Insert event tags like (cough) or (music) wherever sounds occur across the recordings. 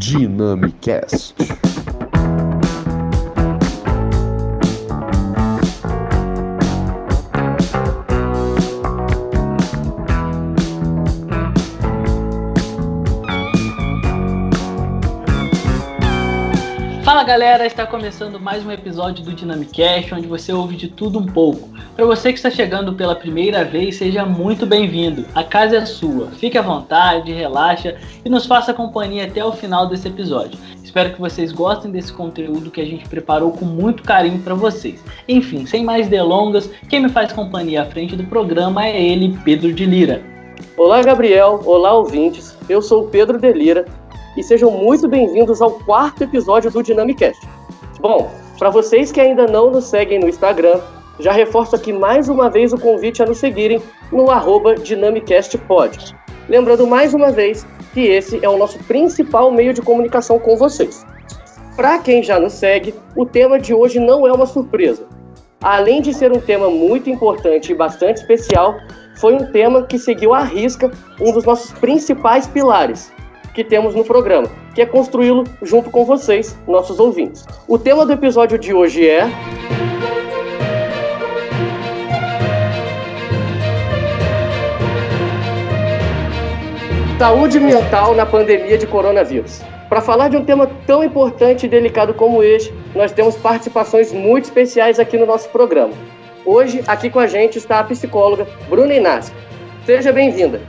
Dynamicast. Galera, está começando mais um episódio do Dynamicast, onde você ouve de tudo um pouco. Para você que está chegando pela primeira vez, seja muito bem-vindo. A casa é sua. Fique à vontade, relaxa e nos faça companhia até o final desse episódio. Espero que vocês gostem desse conteúdo que a gente preparou com muito carinho para vocês. Enfim, sem mais delongas, quem me faz companhia à frente do programa é ele, Pedro de Lira. Olá, Gabriel. Olá, ouvintes. Eu sou o Pedro de Lira e sejam muito bem-vindos ao quarto episódio do Dynamicast. Bom, para vocês que ainda não nos seguem no Instagram, já reforço aqui mais uma vez o convite a nos seguirem no arroba DynamicastPod. Lembrando mais uma vez que esse é o nosso principal meio de comunicação com vocês. Para quem já nos segue, o tema de hoje não é uma surpresa. Além de ser um tema muito importante e bastante especial, foi um tema que seguiu à risca um dos nossos principais pilares, que temos no programa, que é construí-lo junto com vocês, nossos ouvintes. O tema do episódio de hoje é. Saúde mental na pandemia de coronavírus. Para falar de um tema tão importante e delicado como este, nós temos participações muito especiais aqui no nosso programa. Hoje, aqui com a gente está a psicóloga Bruna Inácio. Seja bem-vinda.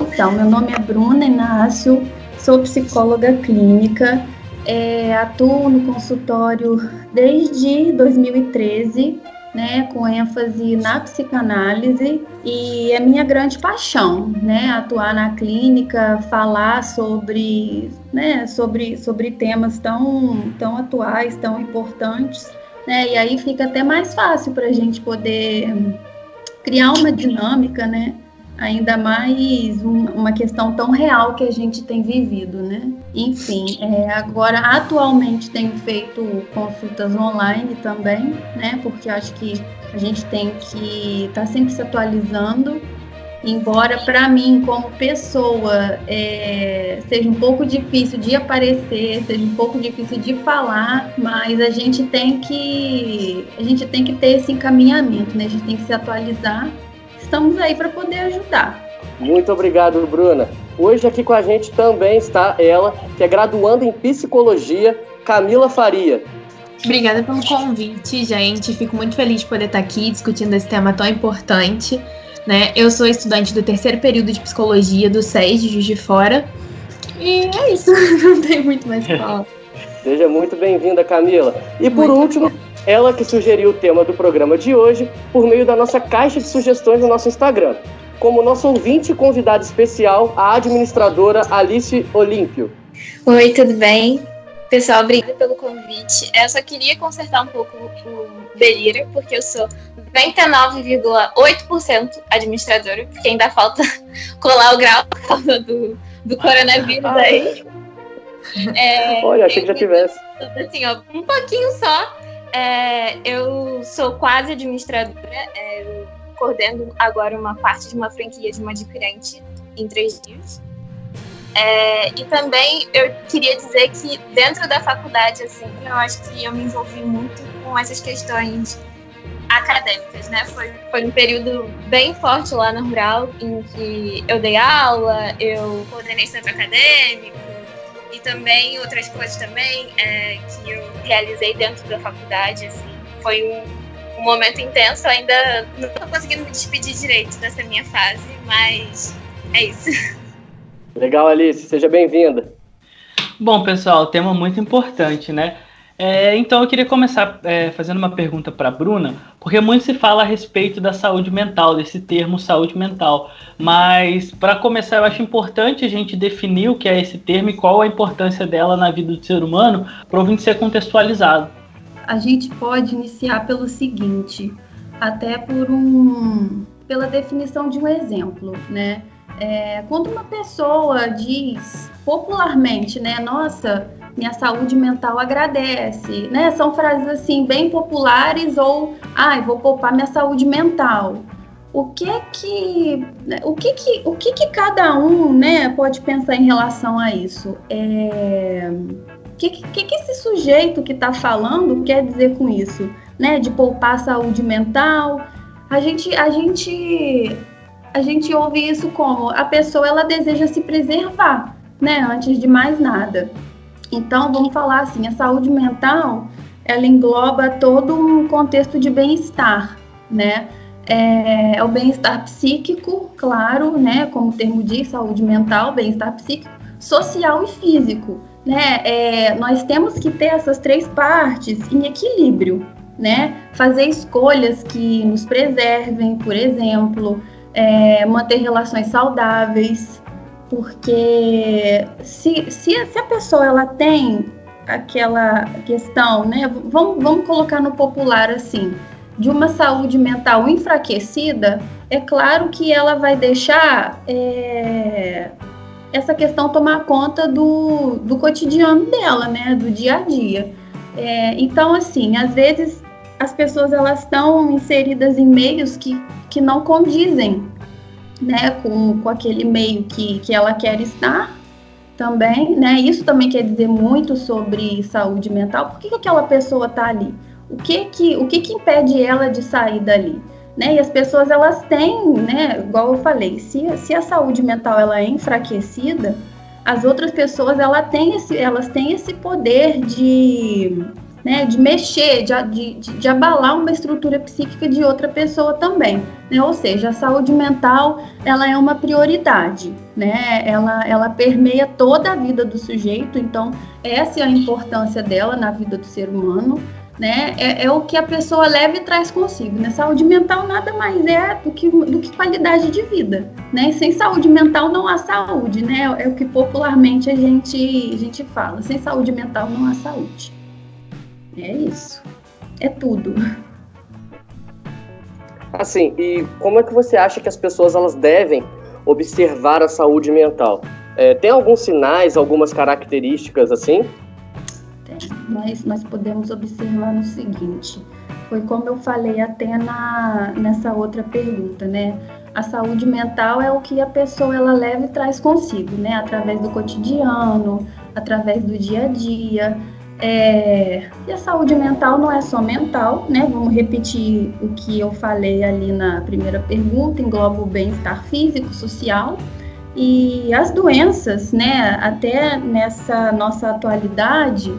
Então, meu nome é Bruna Inácio, sou psicóloga clínica, é, atuo no consultório desde 2013, né, com ênfase na psicanálise e é minha grande paixão, né, atuar na clínica, falar sobre, né, sobre, sobre temas tão, tão atuais, tão importantes, né, e aí fica até mais fácil para a gente poder criar uma dinâmica, né, ainda mais um, uma questão tão real que a gente tem vivido, né? Enfim, é, agora atualmente tenho feito consultas online também, né? Porque acho que a gente tem que estar tá sempre se atualizando. Embora para mim, como pessoa, é, seja um pouco difícil de aparecer, seja um pouco difícil de falar, mas a gente tem que a gente tem que ter esse encaminhamento, né? A gente tem que se atualizar estamos aí para poder ajudar. Muito obrigado, Bruna. Hoje aqui com a gente também está ela, que é graduanda em psicologia, Camila Faria. Obrigada pelo convite, gente. Fico muito feliz de poder estar aqui discutindo esse tema tão importante. Né? Eu sou estudante do terceiro período de psicologia do SES de Juiz de Fora. E é isso, (laughs) não tem muito mais para falar. Seja muito bem-vinda, Camila. E por muito último, bem. Ela que sugeriu o tema do programa de hoje por meio da nossa caixa de sugestões no nosso Instagram. Como nosso ouvinte convidado especial, a administradora Alice Olímpio. Oi, tudo bem? Pessoal, obrigada pelo convite. Eu só queria consertar um pouco o Belira, porque eu sou 99,8% administradora, porque ainda falta (laughs) colar o grau por causa do, do coronavírus ah, aí. É, (laughs) Olha, achei que já tivesse. Assim, ó, um pouquinho só, é, eu sou quase administradora, é, eu coordeno agora uma parte de uma franquia de uma adquirente em três dias. É, e também eu queria dizer que dentro da faculdade, assim, eu acho que eu me envolvi muito com essas questões acadêmicas, né? Foi, foi um período bem forte lá na Rural, em que eu dei aula, eu coordenei centro acadêmico, também outras coisas também é, que eu realizei dentro da faculdade, assim, foi um, um momento intenso, eu ainda não estou conseguindo me despedir direito dessa minha fase, mas é isso. (laughs) Legal, Alice, seja bem-vinda. Bom, pessoal, tema muito importante, né? É, então eu queria começar é, fazendo uma pergunta para a Bruna, porque muito se fala a respeito da saúde mental, desse termo saúde mental. Mas para começar, eu acho importante a gente definir o que é esse termo e qual a importância dela na vida do ser humano, para o ser contextualizado. A gente pode iniciar pelo seguinte, até por um, pela definição de um exemplo, né? É, quando uma pessoa diz popularmente, né, nossa, minha saúde mental agradece, né? São frases assim bem populares ou, ai, ah, vou poupar minha saúde mental. o que é que o que que o que que cada um né pode pensar em relação a isso? É o que, que que esse sujeito que está falando quer dizer com isso né? De poupar a saúde mental. A gente a gente a gente ouve isso como a pessoa ela deseja se preservar né? Antes de mais nada então vamos falar assim a saúde mental ela engloba todo um contexto de bem-estar né é, é o bem-estar psíquico, claro, né, como o termo diz, saúde mental, bem-estar psíquico, social e físico. Né? É, nós temos que ter essas três partes em equilíbrio, né? Fazer escolhas que nos preservem, por exemplo, é, manter relações saudáveis, porque se, se, se, a pessoa ela tem aquela questão, né? Vamos, vamos colocar no popular assim, de uma saúde mental enfraquecida, é claro que ela vai deixar é, essa questão tomar conta do, do cotidiano dela, né, do dia a dia. É, então, assim, às vezes as pessoas elas estão inseridas em meios que, que não condizem, né, com, com aquele meio que, que ela quer estar também, né, isso também quer dizer muito sobre saúde mental, por que, que aquela pessoa está ali? o que que, o que que impede ela de sair dali? Né? E as pessoas elas têm, né, igual eu falei, se, se a saúde mental ela é enfraquecida, as outras pessoas ela tem esse, elas têm esse poder de, né, de mexer, de, de, de abalar uma estrutura psíquica de outra pessoa também. Né? Ou seja, a saúde mental ela é uma prioridade, né? ela, ela permeia toda a vida do sujeito, então essa é a importância dela na vida do ser humano né? É, é, o que a pessoa leva e traz consigo. Né? Saúde mental nada mais é do que, do que qualidade de vida. Né? Sem saúde mental não há saúde, né? É o que popularmente a gente, a gente fala. Sem saúde mental não há saúde. É isso. É tudo. Assim, e como é que você acha que as pessoas elas devem observar a saúde mental? É, tem alguns sinais, algumas características assim? nós, nós podemos observar no seguinte: foi como eu falei até na, nessa outra pergunta, né? A saúde mental é o que a pessoa ela leva e traz consigo, né? Através do cotidiano, através do dia a dia. É... E a saúde mental não é só mental, né? Vamos repetir o que eu falei ali na primeira pergunta: engloba o bem-estar físico, social. E as doenças, né? Até nessa nossa atualidade,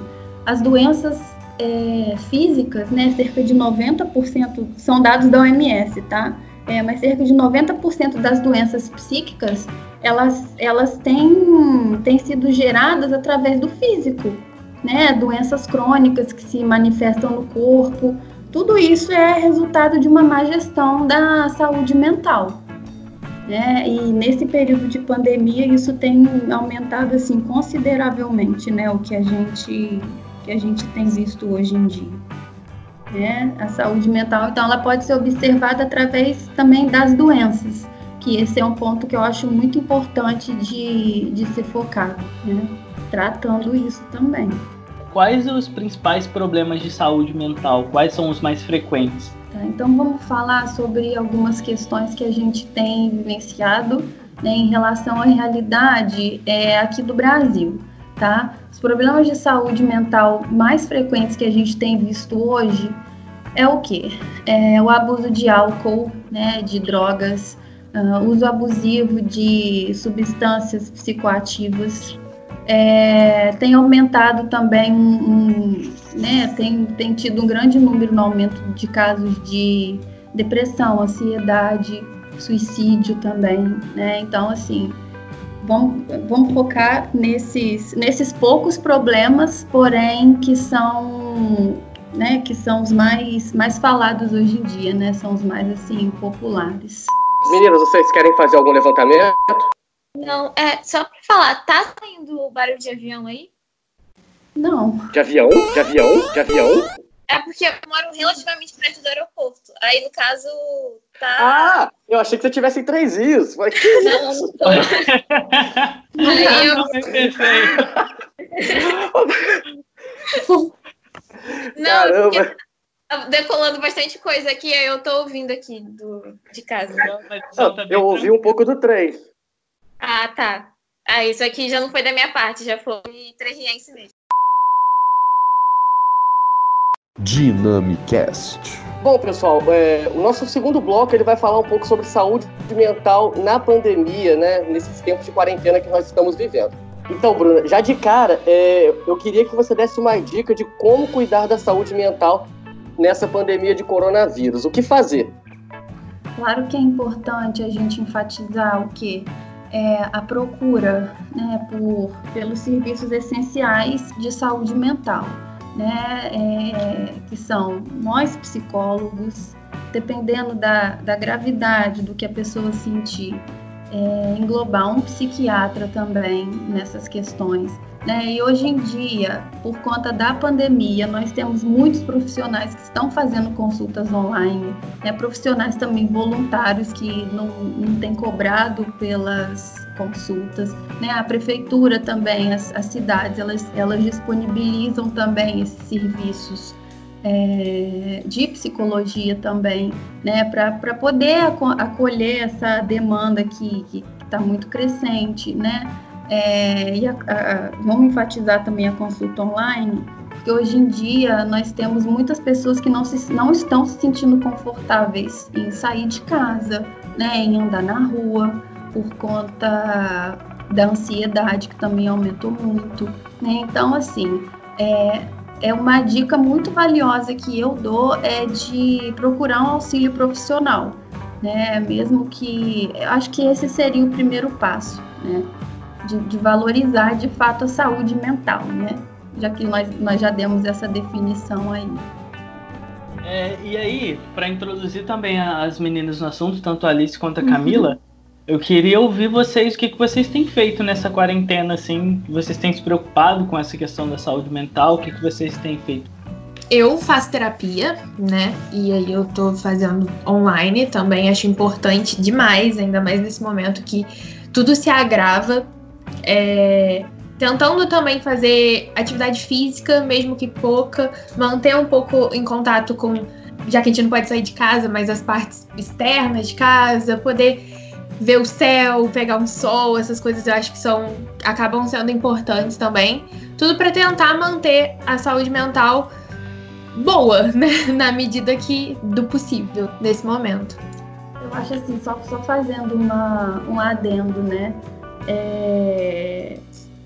as doenças é, físicas, né, cerca de 90% são dados da OMS, tá? É, mas cerca de 90% das doenças psíquicas, elas, elas têm, têm sido geradas através do físico, né? Doenças crônicas que se manifestam no corpo, tudo isso é resultado de uma má gestão da saúde mental. Né? E nesse período de pandemia isso tem aumentado assim consideravelmente, né? O que a gente que a gente tem visto hoje em dia. Né? A saúde mental, então, ela pode ser observada através também das doenças, que esse é um ponto que eu acho muito importante de, de ser focado, né? tratando isso também. Quais os principais problemas de saúde mental? Quais são os mais frequentes? Tá, então vamos falar sobre algumas questões que a gente tem vivenciado né, em relação à realidade é, aqui do Brasil tá? Os problemas de saúde mental mais frequentes que a gente tem visto hoje é o que? É o abuso de álcool, né, de drogas, uh, uso abusivo de substâncias psicoativas. É, tem aumentado também um, né, tem, tem tido um grande número no aumento de casos de depressão, ansiedade, suicídio também, né? Então, assim, vamos, vamos focar nesses, nesses poucos problemas, porém que são, né, que são os mais, mais falados hoje em dia, né? São os mais assim populares. Meninas, vocês querem fazer algum levantamento? Não, é só para falar, tá saindo barulho de avião aí? Não. De avião? De avião? De avião? É porque eu moro relativamente perto do aeroporto. Aí, no caso, tá. Ah, eu achei que você tivesse em três rios. Mas que não, isso? não tô. (laughs) Aí eu. Não, Caramba. porque Tá decolando bastante coisa aqui, aí eu tô ouvindo aqui do, de casa. Não, tá eu ouvi um pouco do 3. Ah, tá. Ah, isso aqui já não foi da minha parte, já foi trejiense mesmo. Dynamicast. Bom, pessoal, é, o nosso segundo bloco ele vai falar um pouco sobre saúde mental na pandemia, né? Nesses tempos de quarentena que nós estamos vivendo. Então, Bruna, já de cara, é, eu queria que você desse uma dica de como cuidar da saúde mental nessa pandemia de coronavírus. O que fazer? Claro que é importante a gente enfatizar o que é a procura né, por, pelos serviços essenciais de saúde mental, né, é, que são nós psicólogos, dependendo da, da gravidade do que a pessoa sentir, é, englobar um psiquiatra também nessas questões. Né? E hoje em dia, por conta da pandemia, nós temos muitos profissionais que estão fazendo consultas online, né? profissionais também voluntários que não, não têm cobrado pelas consultas. Né? A prefeitura também, as, as cidades, elas, elas disponibilizam também esses serviços é, de psicologia também, né, para poder acolher essa demanda que está muito crescente, né, é, e a, a, vamos enfatizar também a consulta online, que hoje em dia nós temos muitas pessoas que não, se, não estão se sentindo confortáveis em sair de casa, né, em andar na rua, por conta da ansiedade que também aumentou muito, né? Então, assim, é, é uma dica muito valiosa que eu dou é de procurar um auxílio profissional, né? Mesmo que acho que esse seria o primeiro passo, né? De, de valorizar de fato a saúde mental, né? Já que nós, nós já demos essa definição aí. É, e aí, para introduzir também as meninas no assunto, tanto a Alice quanto a Camila, uhum. Eu queria ouvir vocês, o que, que vocês têm feito nessa quarentena, assim, vocês têm se preocupado com essa questão da saúde mental, o que, que vocês têm feito? Eu faço terapia, né? E aí eu tô fazendo online também, acho importante demais, ainda mais nesse momento que tudo se agrava. É, tentando também fazer atividade física, mesmo que pouca, manter um pouco em contato com, já que a gente não pode sair de casa, mas as partes externas de casa, poder ver o céu, pegar um sol, essas coisas eu acho que são acabam sendo importantes também. Tudo para tentar manter a saúde mental boa, (laughs) né? Na medida que do possível nesse momento. Eu acho assim, só, só fazendo uma, um adendo, né? É,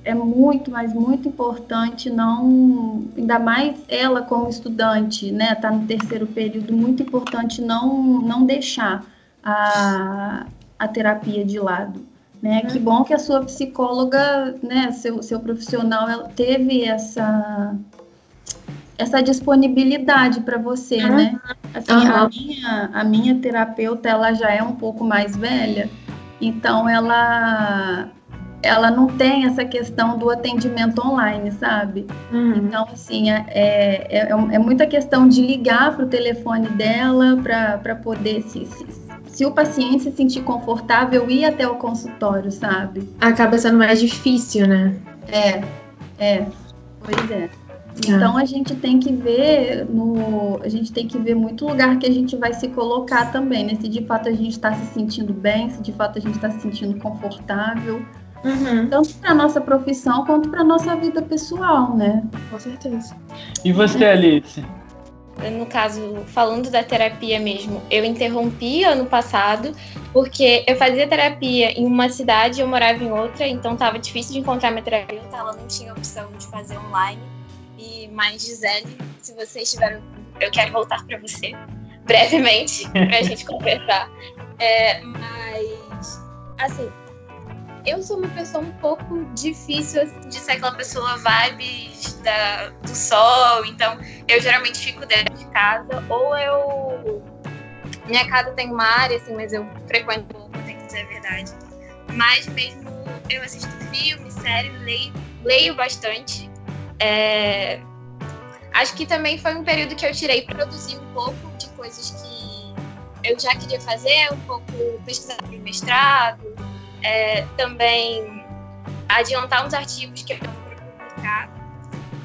é muito, mas muito importante não, ainda mais ela como estudante, né, tá no terceiro período, muito importante não, não deixar a, a terapia de lado. Né? Que bom que a sua psicóloga, né, seu, seu profissional, ela teve essa essa disponibilidade para você, uhum. né? Assim, uhum. a, minha, a minha terapeuta, ela já é um pouco mais velha, então ela ela não tem essa questão do atendimento online, sabe? Uhum. Então, assim, é, é, é, é, muita questão de ligar para o telefone dela para poder se, se, se, o paciente se sentir confortável ir até o consultório, sabe? Acaba sendo mais difícil, né? É, é, pois é. Ah. Então a gente tem que ver no, a gente tem que ver muito lugar que a gente vai se colocar também, né? Se de fato a gente está se sentindo bem, se de fato a gente está se sentindo confortável, Uhum. Tanto para nossa profissão quanto para nossa vida pessoal, né? Com certeza. E você, Alice? No caso, falando da terapia mesmo, eu interrompi ano passado porque eu fazia terapia em uma cidade e eu morava em outra, então estava difícil de encontrar minha terapeuta, ela não tinha opção de fazer online. E mais Gisele, se vocês tiveram, eu quero voltar para você brevemente para a gente (laughs) conversar. É, mas assim, eu sou uma pessoa um pouco difícil de ser aquela pessoa vibes da, do sol, então eu geralmente fico dentro de casa, ou eu. Minha casa tem uma área, assim, mas eu frequento pouco, tem que dizer a verdade. Mas mesmo eu assisto filme, série, leio, leio bastante. É... Acho que também foi um período que eu tirei produzir um pouco de coisas que eu já queria fazer, um pouco pesquisar para mestrado, é, também adiantar uns artigos que eu vou publicar.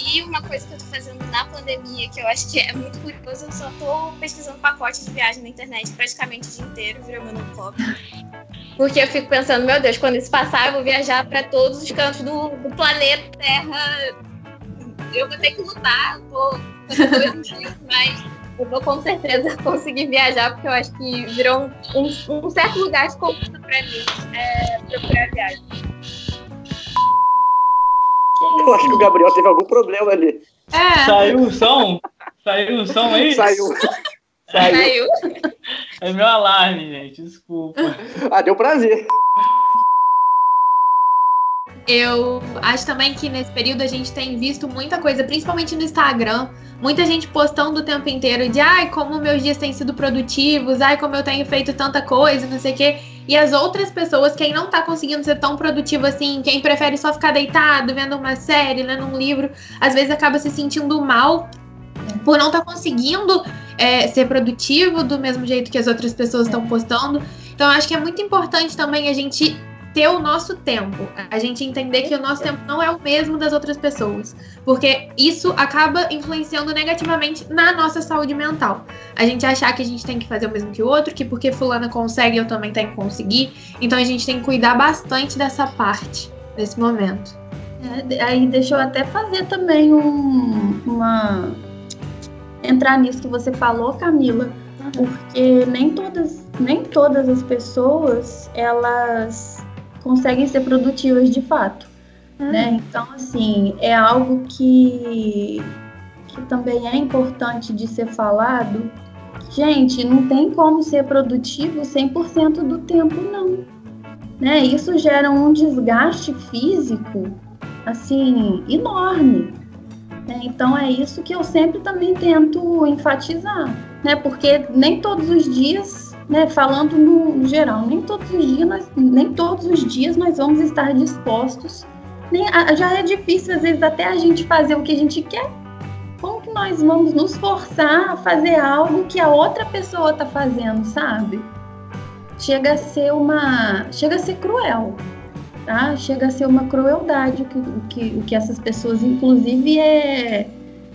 E uma coisa que eu tô fazendo na pandemia, que eu acho que é muito curioso, eu só tô pesquisando pacotes de viagem na internet praticamente o dia inteiro, virou meu. Porque eu fico pensando, meu Deus, quando isso passar, eu vou viajar para todos os cantos do, do, planeta Terra. Eu vou ter que lutar, vou fazer dois dias, mas eu vou com certeza (laughs) conseguir viajar, porque eu acho que virou um, um, um certo lugar de conquista para mim é, procurar viagem. Eu acho que o Gabriel teve algum problema ali. É. Saiu o som? Saiu o som aí? Saiu. Saiu. É meu alarme, gente. Desculpa. Ah, deu prazer. Eu acho também que nesse período a gente tem visto muita coisa, principalmente no Instagram, muita gente postando o tempo inteiro de ai, como meus dias têm sido produtivos, ai, como eu tenho feito tanta coisa, não sei o quê. E as outras pessoas, quem não tá conseguindo ser tão produtivo assim, quem prefere só ficar deitado, vendo uma série, lendo um livro, às vezes acaba se sentindo mal por não estar tá conseguindo é, ser produtivo do mesmo jeito que as outras pessoas estão postando. Então, acho que é muito importante também a gente ter o nosso tempo, a gente entender que o nosso tempo não é o mesmo das outras pessoas, porque isso acaba influenciando negativamente na nossa saúde mental. A gente achar que a gente tem que fazer o mesmo que o outro, que porque fulana consegue, eu também tenho que conseguir. Então a gente tem que cuidar bastante dessa parte nesse momento. É, aí deixa eu até fazer também um, uma entrar nisso que você falou, Camila, porque nem todas nem todas as pessoas elas conseguem ser produtivas de fato. Uhum. Né? Então, assim, é algo que, que também é importante de ser falado. Gente, não tem como ser produtivo 100% do tempo, não. Né? Isso gera um desgaste físico, assim, enorme. Né? Então, é isso que eu sempre também tento enfatizar, né? Porque nem todos os dias né, falando no geral, nem todos os dias nós, nem todos os dias nós vamos estar dispostos. Nem, já é difícil às vezes até a gente fazer o que a gente quer. Como que nós vamos nos forçar a fazer algo que a outra pessoa está fazendo, sabe? Chega a ser uma, chega a ser cruel, tá? Chega a ser uma crueldade o que, o que, o que essas pessoas, inclusive, é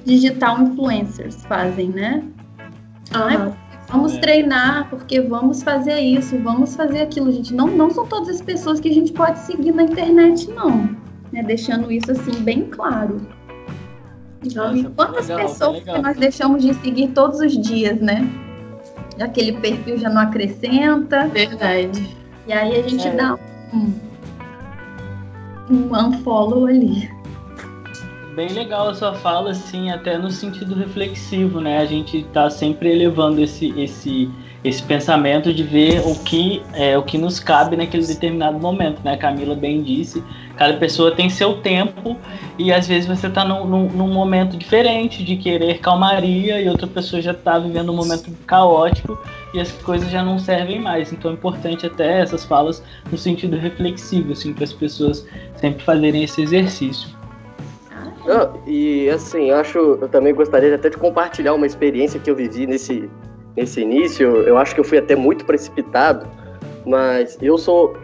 digital influencers fazem, né? Uhum. Vamos é. treinar, porque vamos fazer isso, vamos fazer aquilo, gente. Não, não são todas as pessoas que a gente pode seguir na internet, não. Né? Deixando isso assim bem claro. Nossa, quantas legal, pessoas que nós deixamos de seguir todos os dias, né? Aquele perfil já não acrescenta. Verdade. E aí a gente é. dá um, um unfollow ali bem legal a sua fala, assim, até no sentido reflexivo, né? A gente está sempre elevando esse, esse, esse pensamento de ver o que é o que nos cabe naquele determinado momento, né? A Camila bem disse, cada pessoa tem seu tempo e às vezes você está num, num, num, momento diferente de querer calmaria e outra pessoa já está vivendo um momento caótico e as coisas já não servem mais. Então é importante até essas falas no sentido reflexivo, assim, para as pessoas sempre fazerem esse exercício. E assim, eu acho, eu também gostaria até de compartilhar uma experiência que eu vivi nesse, nesse início. Eu acho que eu fui até muito precipitado, mas eu sou,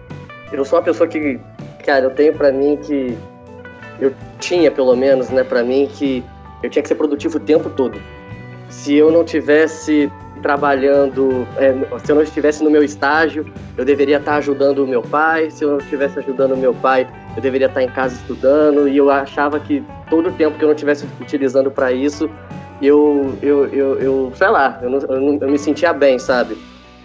eu sou uma pessoa que, cara, eu tenho para mim que eu tinha pelo menos, né, para mim que eu tinha que ser produtivo o tempo todo. Se eu não tivesse trabalhando, é, se eu não estivesse no meu estágio, eu deveria estar ajudando o meu pai. Se eu não estivesse ajudando o meu pai, eu deveria estar em casa estudando. E eu achava que todo o tempo que eu não estivesse utilizando para isso, eu, eu, eu, eu, sei lá, eu, não, eu, não, eu me sentia bem, sabe?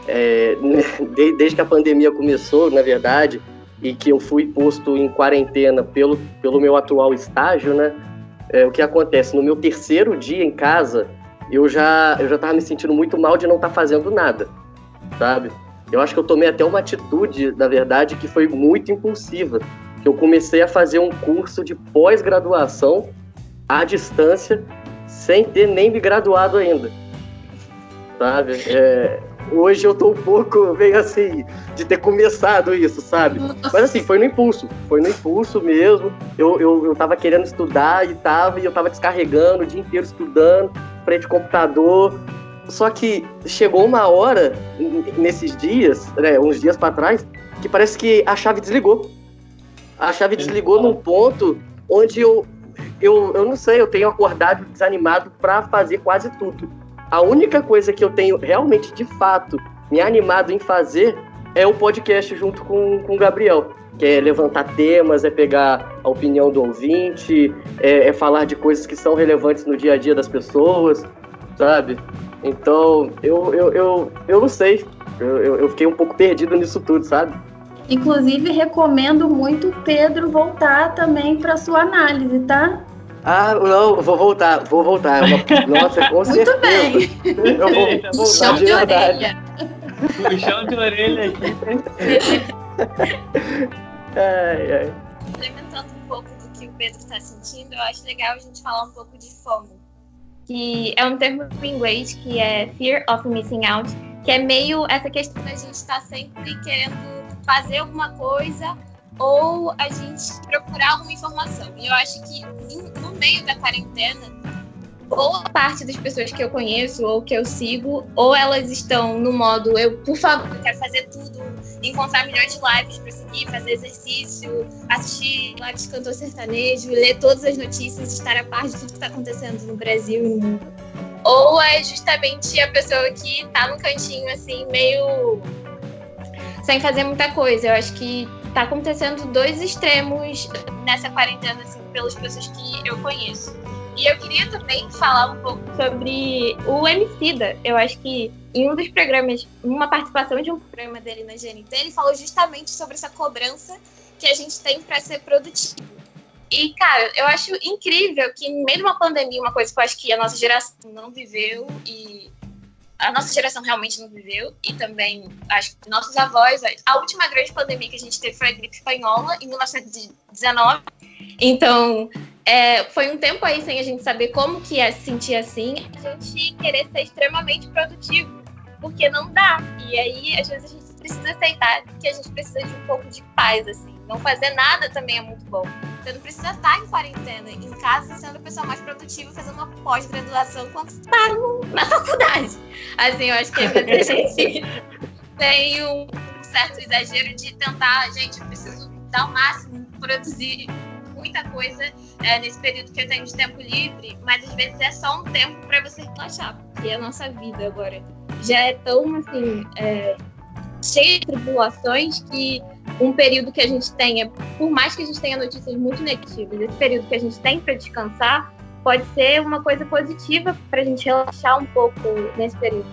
É, (laughs) desde que a pandemia começou, na verdade, e que eu fui posto em quarentena pelo, pelo meu atual estágio, né? É, o que acontece? No meu terceiro dia em casa, eu já eu já estava me sentindo muito mal de não estar tá fazendo nada, sabe? Eu acho que eu tomei até uma atitude, na verdade, que foi muito impulsiva. Que eu comecei a fazer um curso de pós-graduação à distância, sem ter nem me graduado ainda, sabe? É, hoje eu tô um pouco meio assim de ter começado isso, sabe? Mas assim, foi no impulso, foi no impulso mesmo. Eu, eu, eu tava querendo estudar e tava, e eu tava descarregando o dia inteiro estudando, frente ao computador. Só que chegou uma hora nesses dias, né, uns dias para trás, que parece que a chave desligou. A chave desligou num ponto onde eu eu, eu não sei, eu tenho acordado desanimado para fazer quase tudo. A única coisa que eu tenho realmente, de fato, me animado em fazer é o podcast junto com, com o Gabriel. Que é levantar temas, é pegar a opinião do ouvinte, é, é falar de coisas que são relevantes no dia a dia das pessoas, sabe? Então, eu, eu, eu, eu não sei. Eu, eu fiquei um pouco perdido nisso tudo, sabe? Inclusive, recomendo muito o Pedro voltar também para sua análise, tá? Ah, não, vou voltar, vou voltar. (laughs) Nossa, com muito certeza. bem. Eu vou Puxão voltar de de verdade. orelha. Puxão de orelha aqui. (laughs) Ai, ai. Complementando um pouco do que o Pedro está sentindo, eu acho legal a gente falar um pouco de FOMO, que é um termo em inglês que é Fear of Missing Out, que é meio essa questão da gente estar sempre querendo fazer alguma coisa ou a gente procurar alguma informação. E eu acho que no meio da quarentena, ou a parte das pessoas que eu conheço ou que eu sigo, ou elas estão no modo eu, por favor, quero fazer tudo, encontrar milhões de lives para seguir, fazer exercício, assistir lives de cantor sertanejo, ler todas as notícias, estar a par de tudo que está acontecendo no Brasil e no mundo. Ou é justamente a pessoa que tá no cantinho, assim, meio sem fazer muita coisa. Eu acho que tá acontecendo dois extremos nessa quarentena, assim, pelas pessoas que eu conheço. E eu queria também falar um pouco sobre o Emicida. Eu acho que em um dos programas, uma participação de um programa dele na GNT, ele falou justamente sobre essa cobrança que a gente tem para ser produtivo. E, cara, eu acho incrível que, no meio de uma pandemia, uma coisa que eu acho que a nossa geração não viveu e a nossa geração realmente não viveu, e também acho que nossos avós, a última grande pandemia que a gente teve foi a gripe espanhola, em 1919. Então, é, foi um tempo aí sem a gente saber como que é se sentir assim, a gente querer ser extremamente produtivo, porque não dá. E aí, às vezes, a gente precisa aceitar que a gente precisa de um pouco de paz, assim. Não fazer nada também é muito bom. Você não precisa estar em quarentena, em casa, sendo a pessoa mais produtiva, fazendo uma pós-graduação quando está na faculdade. Assim, eu acho que às vezes a gente tem um certo exagero de tentar, gente, eu preciso dar o máximo, produzir muita coisa é, nesse período que eu tenho de tempo livre, mas às vezes é só um tempo para você relaxar, porque a nossa vida agora já é tão, assim, é, cheia de tribulações que um período que a gente tenha, por mais que a gente tenha notícias muito negativas, esse período que a gente tem para descansar pode ser uma coisa positiva para a gente relaxar um pouco nesse período.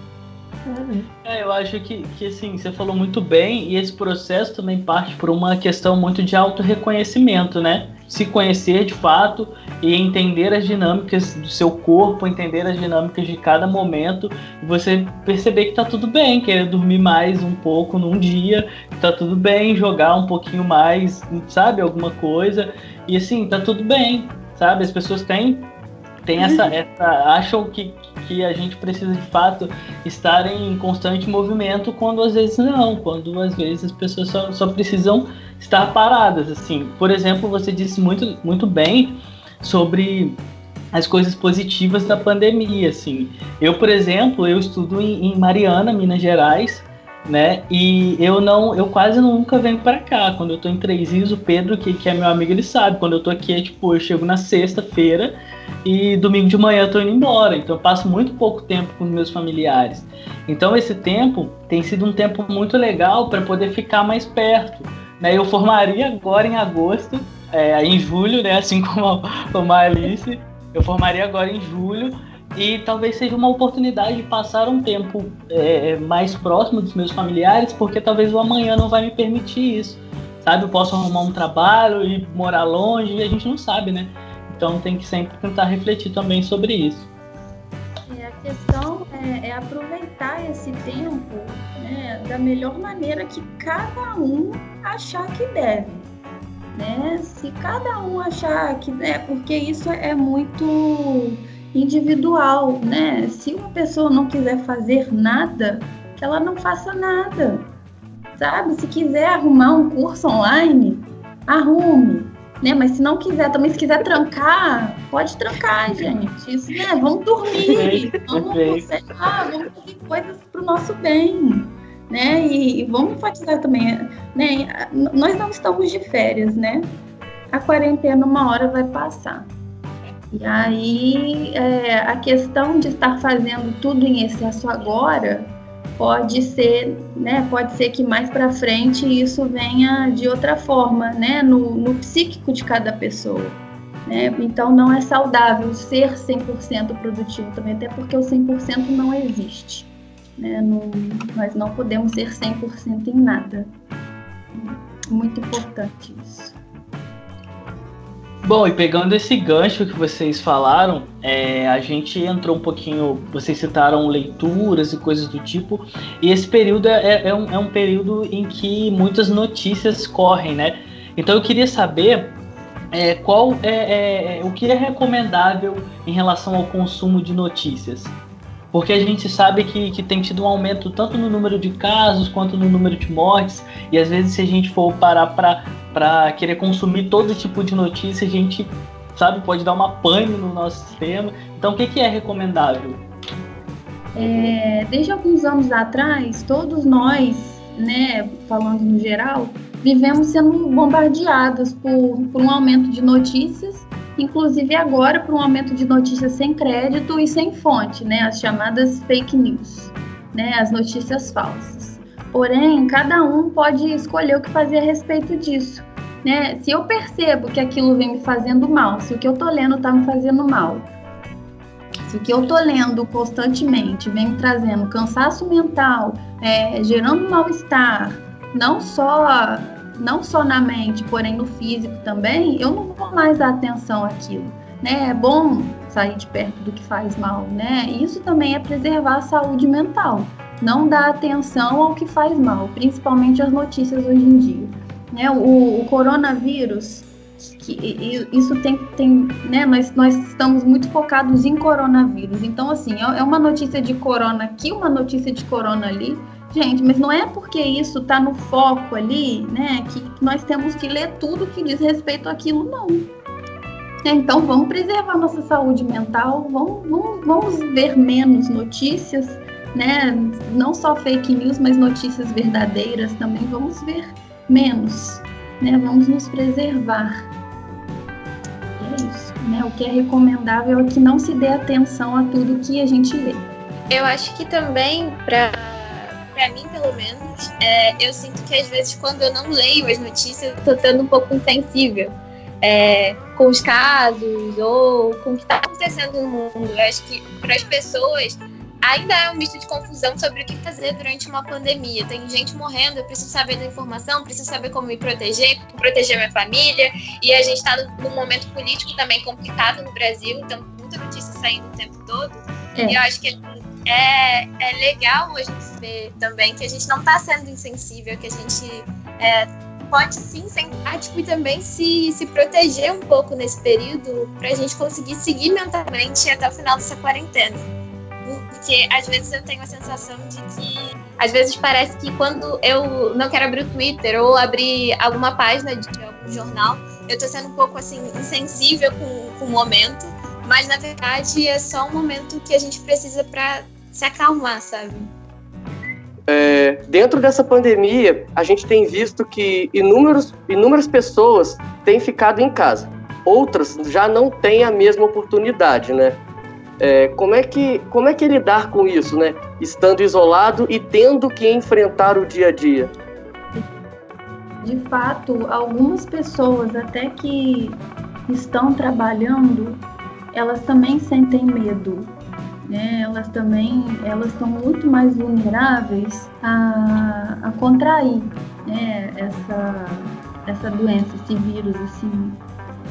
É, eu acho que, que assim, você falou muito bem, e esse processo também parte por uma questão muito de autorreconhecimento, né? Se conhecer de fato e entender as dinâmicas do seu corpo, entender as dinâmicas de cada momento, e você perceber que tá tudo bem, querer dormir mais um pouco num dia, tá tudo bem, jogar um pouquinho mais, sabe, alguma coisa, e assim, tá tudo bem, sabe? As pessoas têm tem essa, essa acham que, que a gente precisa de fato estar em constante movimento quando às vezes não, quando às vezes as pessoas só, só precisam estar paradas assim. Por exemplo, você disse muito muito bem sobre as coisas positivas da pandemia, assim. Eu, por exemplo, eu estudo em, em Mariana, Minas Gerais, né? E eu não, eu quase nunca venho para cá. Quando eu tô em Três Rios, o Pedro, que, que é meu amigo, ele sabe. Quando eu tô aqui, é tipo, eu chego na sexta-feira e domingo de manhã eu tô indo embora. Então eu passo muito pouco tempo com meus familiares. Então esse tempo tem sido um tempo muito legal para poder ficar mais perto. Né? Eu formaria agora em agosto, é, em julho, né? Assim como (laughs) como a Alice, eu formaria agora em julho e talvez seja uma oportunidade de passar um tempo é, mais próximo dos meus familiares, porque talvez o amanhã não vai me permitir isso. Sabe, eu posso arrumar um trabalho e morar longe e a gente não sabe, né? Então tem que sempre tentar refletir também sobre isso. É, a questão é, é aproveitar esse tempo né, da melhor maneira que cada um achar que deve. Né? Se cada um achar que é porque isso é muito individual, né? Se uma pessoa não quiser fazer nada, que ela não faça nada, sabe? Se quiser arrumar um curso online, arrume, né? Mas se não quiser, também se quiser trancar, pode trancar, gente. Isso, né? Vamos dormir, vamos, sei lá, vamos fazer coisas para o nosso bem, né? E, e vamos enfatizar também, né? Nós não estamos de férias, né? A quarentena uma hora vai passar. E aí é, a questão de estar fazendo tudo em excesso agora pode ser, né, pode ser que mais para frente isso venha de outra forma, né, no, no psíquico de cada pessoa. Né? Então não é saudável ser 100% produtivo também, até porque o 100% não existe. Né? Não, nós não podemos ser 100% em nada. Muito importante. Bom, e pegando esse gancho que vocês falaram, é, a gente entrou um pouquinho. Vocês citaram leituras e coisas do tipo, e esse período é, é, um, é um período em que muitas notícias correm, né? Então eu queria saber é, qual é, é, é, o que é recomendável em relação ao consumo de notícias. Porque a gente sabe que, que tem tido um aumento tanto no número de casos quanto no número de mortes, e às vezes, se a gente for parar para querer consumir todo tipo de notícia, a gente, sabe, pode dar uma pane no nosso sistema. Então, o que, que é recomendável? É, desde alguns anos atrás, todos nós, né, falando no geral, vivemos sendo bombardeados por, por um aumento de notícias, inclusive agora por um aumento de notícias sem crédito e sem fonte, né, as chamadas fake news, né, as notícias falsas. Porém, cada um pode escolher o que fazer a respeito disso. Né? Se eu percebo que aquilo vem me fazendo mal, se o que eu tô lendo tá me fazendo mal, se o que eu tô lendo constantemente vem trazendo cansaço mental, é, gerando mal-estar, não só não só na mente, porém no físico também, eu não vou mais dar atenção àquilo. Né? É bom sair de perto do que faz mal, né? Isso também é preservar a saúde mental não dá atenção ao que faz mal, principalmente as notícias hoje em dia. Né? O, o coronavírus, que, isso tem, tem né? Nós, estamos muito focados em coronavírus. Então, assim, é, é uma notícia de corona aqui, uma notícia de corona ali. Gente, mas não é porque isso está no foco ali, né, que nós temos que ler tudo que diz respeito àquilo, não. Então, vamos preservar nossa saúde mental, vamos, vamos, vamos ver menos notícias, né, não só fake news, mas notícias verdadeiras também, vamos ver menos, né, vamos nos preservar. E é isso, né, o que é recomendável é que não se dê atenção a tudo que a gente lê. Eu acho que também, para para mim, pelo menos, é, eu sinto que às vezes quando eu não leio as notícias, eu tô sendo um pouco insensível é, com os casos ou com o que está acontecendo no mundo. Eu acho que para as pessoas ainda é um misto de confusão sobre o que fazer durante uma pandemia. Tem gente morrendo, eu preciso saber da informação, preciso saber como me proteger, como proteger minha família. E a gente está num momento político também complicado no Brasil, então muita notícia saindo o tempo todo. É. E eu acho que é, é legal a gente ver também que a gente não está sendo insensível, que a gente é, pode sim ser empático e também se, se proteger um pouco nesse período para a gente conseguir seguir mentalmente até o final dessa quarentena. Porque às vezes eu tenho a sensação de que. Às vezes parece que quando eu não quero abrir o Twitter ou abrir alguma página de algum jornal, eu tô sendo um pouco assim, insensível com, com o momento. Mas na verdade é só um momento que a gente precisa para se acalmar, sabe? É, dentro dessa pandemia, a gente tem visto que inúmeros, inúmeras pessoas têm ficado em casa. Outras já não têm a mesma oportunidade, né? É, como, é que, como é que lidar com isso, né? Estando isolado e tendo que enfrentar o dia a dia? De fato, algumas pessoas até que estão trabalhando, elas também sentem medo. Né? Elas também elas estão muito mais vulneráveis a, a contrair né? essa, essa doença, esse vírus assim,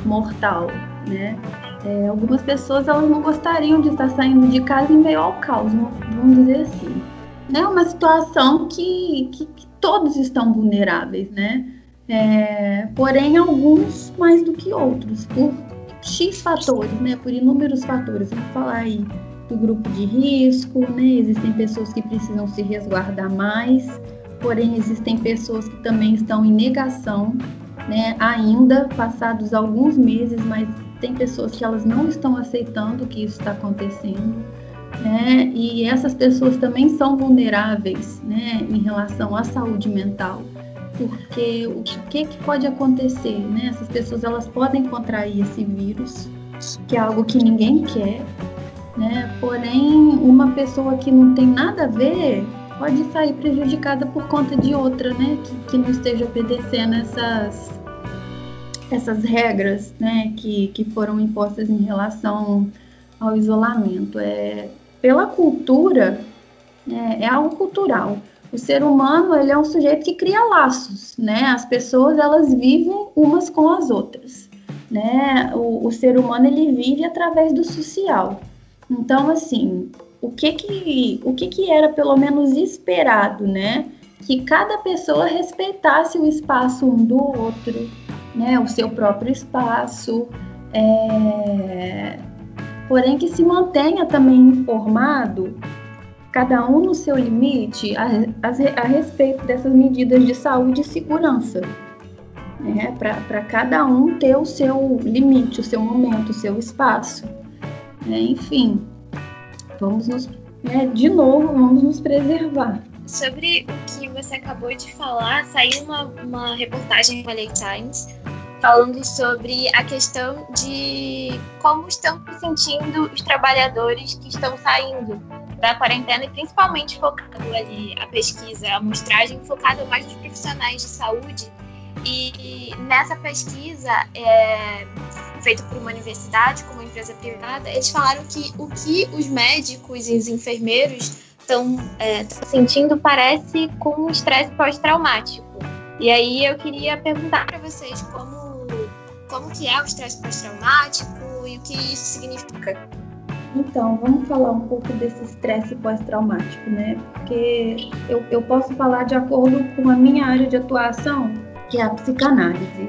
mortal. Né? É, algumas pessoas elas não gostariam de estar saindo de casa em meio ao caos, vamos dizer assim. É né? uma situação que, que, que, todos estão vulneráveis, né? É, porém, alguns mais do que outros, por X fatores, né? Por inúmeros fatores. Vamos falar aí do grupo de risco, né? Existem pessoas que precisam se resguardar mais, porém existem pessoas que também estão em negação, né? Ainda passados alguns meses, mas tem pessoas que elas não estão aceitando que isso está acontecendo, né? E essas pessoas também são vulneráveis, né, em relação à saúde mental, porque o que, que pode acontecer, né? Essas pessoas elas podem contrair esse vírus, que é algo que ninguém quer, né? Porém, uma pessoa que não tem nada a ver pode sair prejudicada por conta de outra, né? Que, que não esteja obedecendo essas, essas regras, né? Que, que foram impostas em relação ao isolamento. É, pela cultura, é, é algo cultural. O ser humano ele é um sujeito que cria laços, né? As pessoas elas vivem umas com as outras, né? O, o ser humano ele vive através do social. Então, assim, o que que, o que que era pelo menos esperado, né? Que cada pessoa respeitasse o espaço um do outro, né? O seu próprio espaço, é... porém que se mantenha também informado, cada um no seu limite, a, a, a respeito dessas medidas de saúde e segurança. Né? Para cada um ter o seu limite, o seu momento, o seu espaço. Né? Enfim, vamos nos, né, de novo, vamos nos preservar. Sobre o que você acabou de falar, saiu uma, uma reportagem no LA Times falando sobre a questão de como estão se sentindo os trabalhadores que estão saindo da quarentena e principalmente focado ali a pesquisa, a amostragem focada mais nos profissionais de saúde. E nessa pesquisa, é, feita por uma universidade, com uma empresa privada, eles falaram que o que os médicos e os enfermeiros estão é, sentindo parece com estresse pós-traumático. E aí eu queria perguntar para vocês como, como que é o estresse pós-traumático e o que isso significa. Então, vamos falar um pouco desse estresse pós-traumático, né? Porque eu, eu posso falar de acordo com a minha área de atuação, que é a psicanálise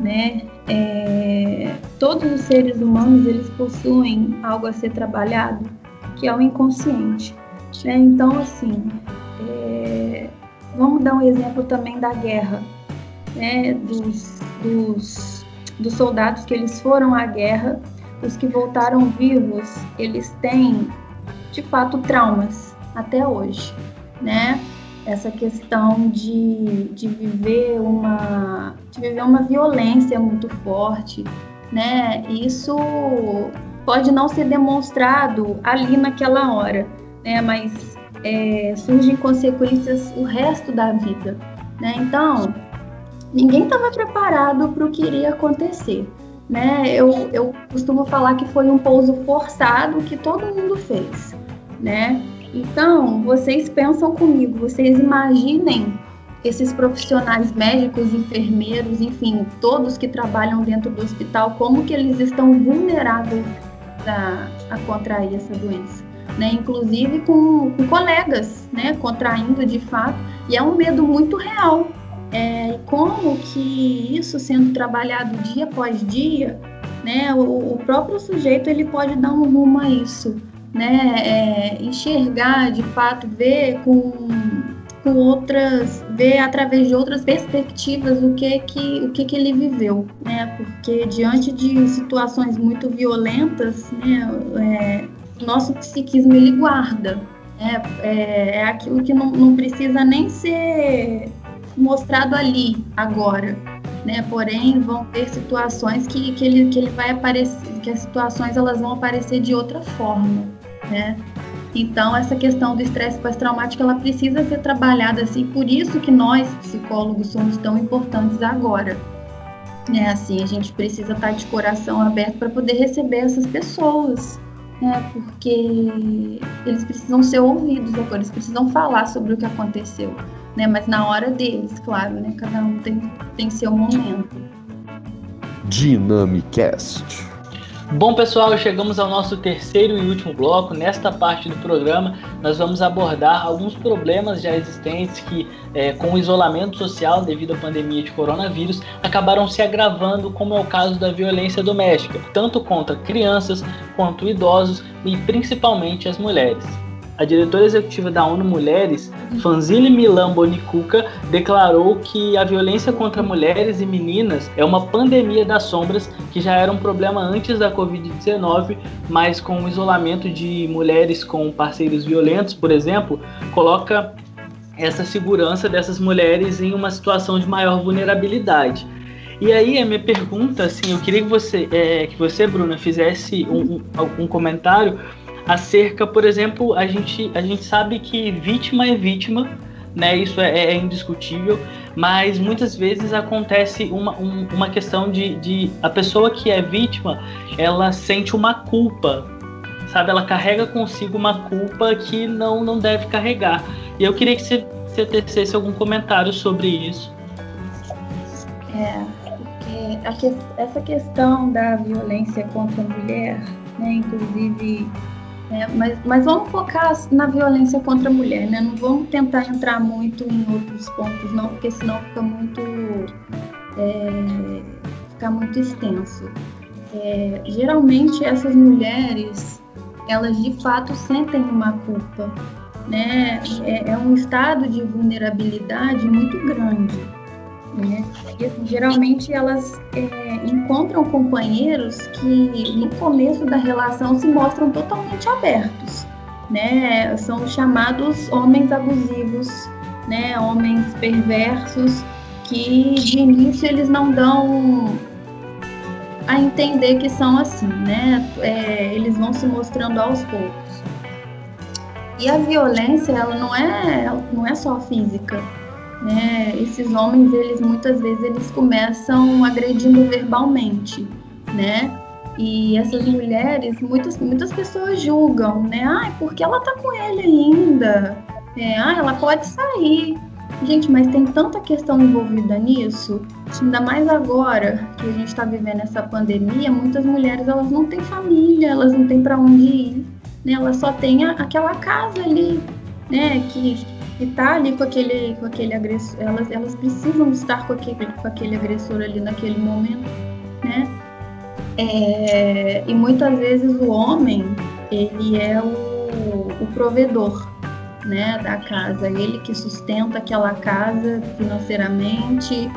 né? É, todos os seres humanos eles possuem algo a ser trabalhado, que é o inconsciente. Né? Então, assim, é, vamos dar um exemplo também da guerra, né? Dos, dos, dos soldados que eles foram à guerra, os que voltaram vivos, eles têm de fato traumas até hoje, né? essa questão de, de viver uma de viver uma violência muito forte, né? Isso pode não ser demonstrado ali naquela hora, né? Mas é, surgem consequências o resto da vida, né? Então ninguém estava preparado para o que iria acontecer, né? Eu, eu costumo falar que foi um pouso forçado que todo mundo fez, né? Então, vocês pensam comigo, vocês imaginem esses profissionais médicos, enfermeiros, enfim, todos que trabalham dentro do hospital, como que eles estão vulneráveis a, a contrair essa doença, né? Inclusive com, com, colegas, né? Contraindo de fato, e é um medo muito real. É, como que isso sendo trabalhado dia após dia, né? O, o próprio sujeito ele pode dar um rumo a isso né, é, enxergar de fato, ver com, com outras, ver através de outras perspectivas o que que, o que, que ele viveu, né, porque diante de situações muito violentas, né, é, nosso psiquismo ele guarda, né, é, é aquilo que não, não precisa nem ser mostrado ali agora, né? Porém, vão ter situações que, que, ele, que ele vai aparecer, que as situações elas vão aparecer de outra forma né? Então, essa questão do estresse pós-traumático, ela precisa ser trabalhada assim, por isso que nós, psicólogos, somos tão importantes agora. É assim, a gente precisa estar de coração aberto para poder receber essas pessoas, né? Porque eles precisam ser ouvidos agora, eles precisam falar sobre o que aconteceu, né? Mas na hora deles, claro, né? Cada um tem, tem seu momento. Dynamicast Bom, pessoal, chegamos ao nosso terceiro e último bloco. Nesta parte do programa, nós vamos abordar alguns problemas já existentes que, é, com o isolamento social devido à pandemia de coronavírus, acabaram se agravando, como é o caso da violência doméstica, tanto contra crianças quanto idosos e principalmente as mulheres. A diretora executiva da ONU Mulheres, Fanzile Milan Bonicuca, declarou que a violência contra mulheres e meninas é uma pandemia das sombras que já era um problema antes da Covid-19, mas com o isolamento de mulheres com parceiros violentos, por exemplo, coloca essa segurança dessas mulheres em uma situação de maior vulnerabilidade. E aí a minha pergunta, assim, eu queria que você, é, que você, Bruna, fizesse um, um, um comentário acerca, por exemplo, a gente, a gente sabe que vítima é vítima, né? Isso é, é indiscutível, mas muitas vezes acontece uma, um, uma questão de, de a pessoa que é vítima, ela sente uma culpa, sabe? Ela carrega consigo uma culpa que não, não deve carregar. E eu queria que você, você tecesse algum comentário sobre isso. É, porque essa questão da violência contra a mulher, né, inclusive é, mas, mas vamos focar na violência contra a mulher, né? Não vamos tentar entrar muito em outros pontos, não, porque senão fica muito, é, fica muito extenso. É, geralmente essas mulheres, elas de fato sentem uma culpa, né? É, é um estado de vulnerabilidade muito grande. Né? E, assim, geralmente elas é, encontram companheiros que no começo da relação se mostram totalmente abertos, né? São chamados homens abusivos, né? Homens perversos que de início eles não dão a entender que são assim, né? É, eles vão se mostrando aos poucos. E a violência, ela não é, não é só física, né? Esses homens, eles muitas vezes eles começam agredindo verbalmente, né? E essas mulheres, muitas, muitas pessoas julgam, né? Ah, porque ela tá com ele ainda? É, ah, ela pode sair. Gente, mas tem tanta questão envolvida nisso, ainda mais agora que a gente está vivendo essa pandemia, muitas mulheres elas não têm família, elas não têm para onde ir, né? Elas só têm a, aquela casa ali, né? Que que tá ali com aquele, com aquele agressor, elas, elas precisam estar com aquele, com aquele agressor ali naquele momento, né? É, e muitas vezes o homem, ele é o, o provedor, né, da casa, ele que sustenta aquela casa financeiramente,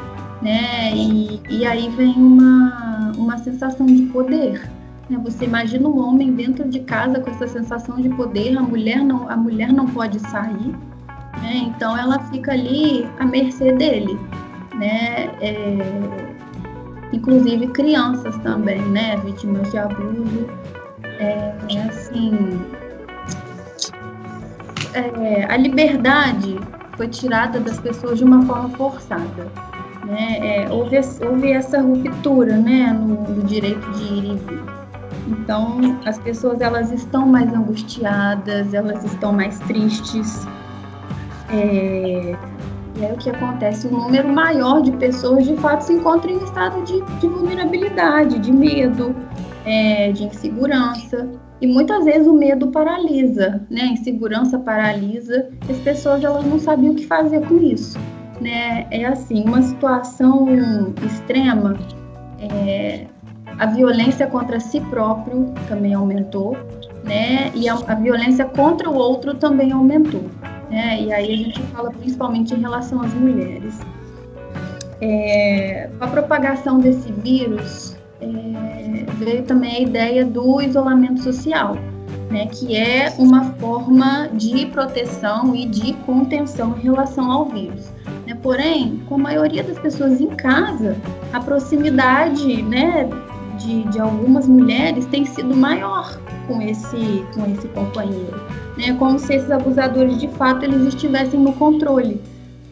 né, e, e aí vem uma, uma sensação de poder, né? Você imagina um homem dentro de casa com essa sensação de poder, a mulher não, a mulher não pode sair, né? Então ela fica ali à mercê dele, né? É, inclusive crianças também, né? Vítimas de abuso. É, é assim, é, a liberdade foi tirada das pessoas de uma forma forçada. Né? É, houve, houve essa ruptura né, no, no, direito de ir e vir. Então, as pessoas elas estão mais angustiadas, elas estão mais tristes, é, e aí o que acontece? Um número maior de pessoas de fato se encontram em estado de, de vulnerabilidade, de medo, é, de insegurança. E muitas vezes o medo paralisa, né? A insegurança paralisa. As pessoas elas não sabiam o que fazer com isso, né? É assim, uma situação extrema. É, a violência contra si próprio também aumentou, né? E a, a violência contra o outro também aumentou. Né? E aí a gente fala principalmente em relação às mulheres. É, com a propagação desse vírus, é, veio também a ideia do isolamento social, né, que é uma forma de proteção e de contenção em relação ao vírus. Né? Porém, com a maioria das pessoas em casa, a proximidade né, de, de algumas mulheres tem sido maior com esse, com esse companheiro né? Como se esses abusadores de fato eles estivessem no controle,